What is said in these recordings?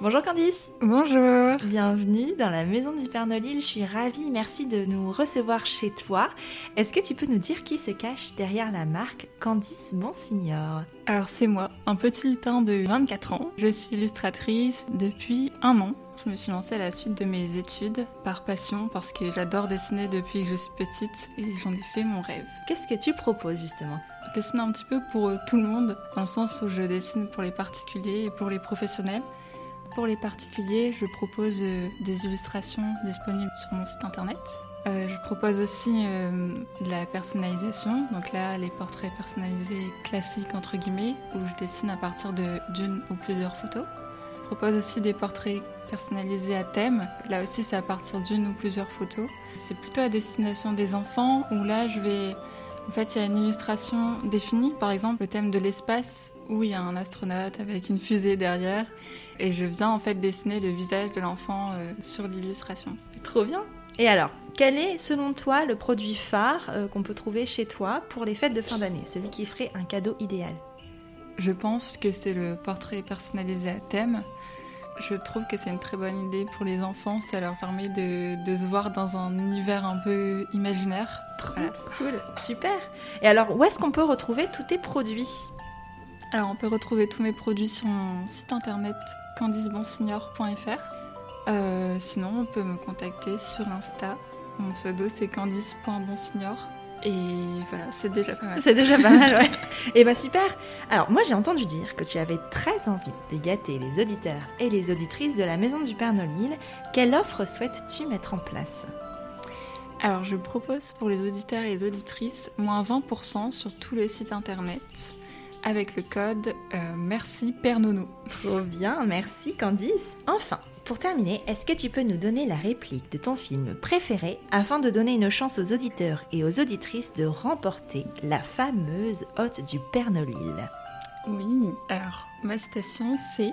Bonjour Candice Bonjour Bienvenue dans la maison du Père Nolil, je suis ravie, merci de nous recevoir chez toi. Est-ce que tu peux nous dire qui se cache derrière la marque Candice Bonsignor Alors c'est moi, un petit lutin de 24 ans. Je suis illustratrice depuis un an. Je me suis lancée à la suite de mes études par passion parce que j'adore dessiner depuis que je suis petite et j'en ai fait mon rêve. Qu'est-ce que tu proposes justement? Je dessine un petit peu pour euh, tout le monde, dans le sens où je dessine pour les particuliers et pour les professionnels. Pour les particuliers, je propose euh, des illustrations disponibles sur mon site internet. Euh, je propose aussi euh, de la personnalisation, donc là les portraits personnalisés classiques entre guillemets, où je dessine à partir de- d'une ou plusieurs photos. Je propose aussi des portraits personnalisés à thème, là aussi c'est à partir d'une ou plusieurs photos. C'est plutôt à destination des enfants, où là je vais... En fait il y a une illustration définie, par exemple le thème de l'espace, où il y a un astronaute avec une fusée derrière. Et je viens en fait dessiner le visage de l'enfant euh, sur l'illustration. Trop bien Et alors, quel est selon toi le produit phare euh, qu'on peut trouver chez toi pour les fêtes de fin d'année? Celui qui ferait un cadeau idéal? Je pense que c'est le portrait personnalisé à thème. Je trouve que c'est une très bonne idée pour les enfants, ça leur permet de, de se voir dans un univers un peu imaginaire. Voilà. Cool, super Et alors, où est-ce qu'on peut retrouver tous tes produits? Alors on peut retrouver tous mes produits sur mon site internet candicebonsignor.fr. Euh, sinon on peut me contacter sur Insta. Mon pseudo c'est candice.bonsignor. Et voilà, c'est déjà pas mal. C'est déjà pas mal, ouais. Et bah super. Alors moi j'ai entendu dire que tu avais très envie de gâter les auditeurs et les auditrices de la Maison du Père Nolil. Quelle offre souhaites-tu mettre en place? Alors, je propose pour les auditeurs et les auditrices moins 20% sur tout le site internet avec le code euh, Merci Père Nono. Trop bien, merci Candice. Enfin, pour terminer, est-ce que tu peux nous donner la réplique de ton film préféré afin de donner une chance aux auditeurs et aux auditrices de remporter la fameuse hôte du Père Nolil Oui, alors, ma citation c'est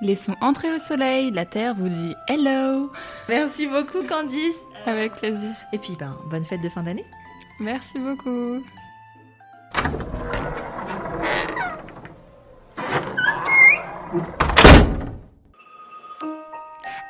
Laissons entrer le soleil, la terre vous dit hello Merci beaucoup Candice. Avec plaisir. Et puis ben, bonne fête de fin d'année. Merci beaucoup.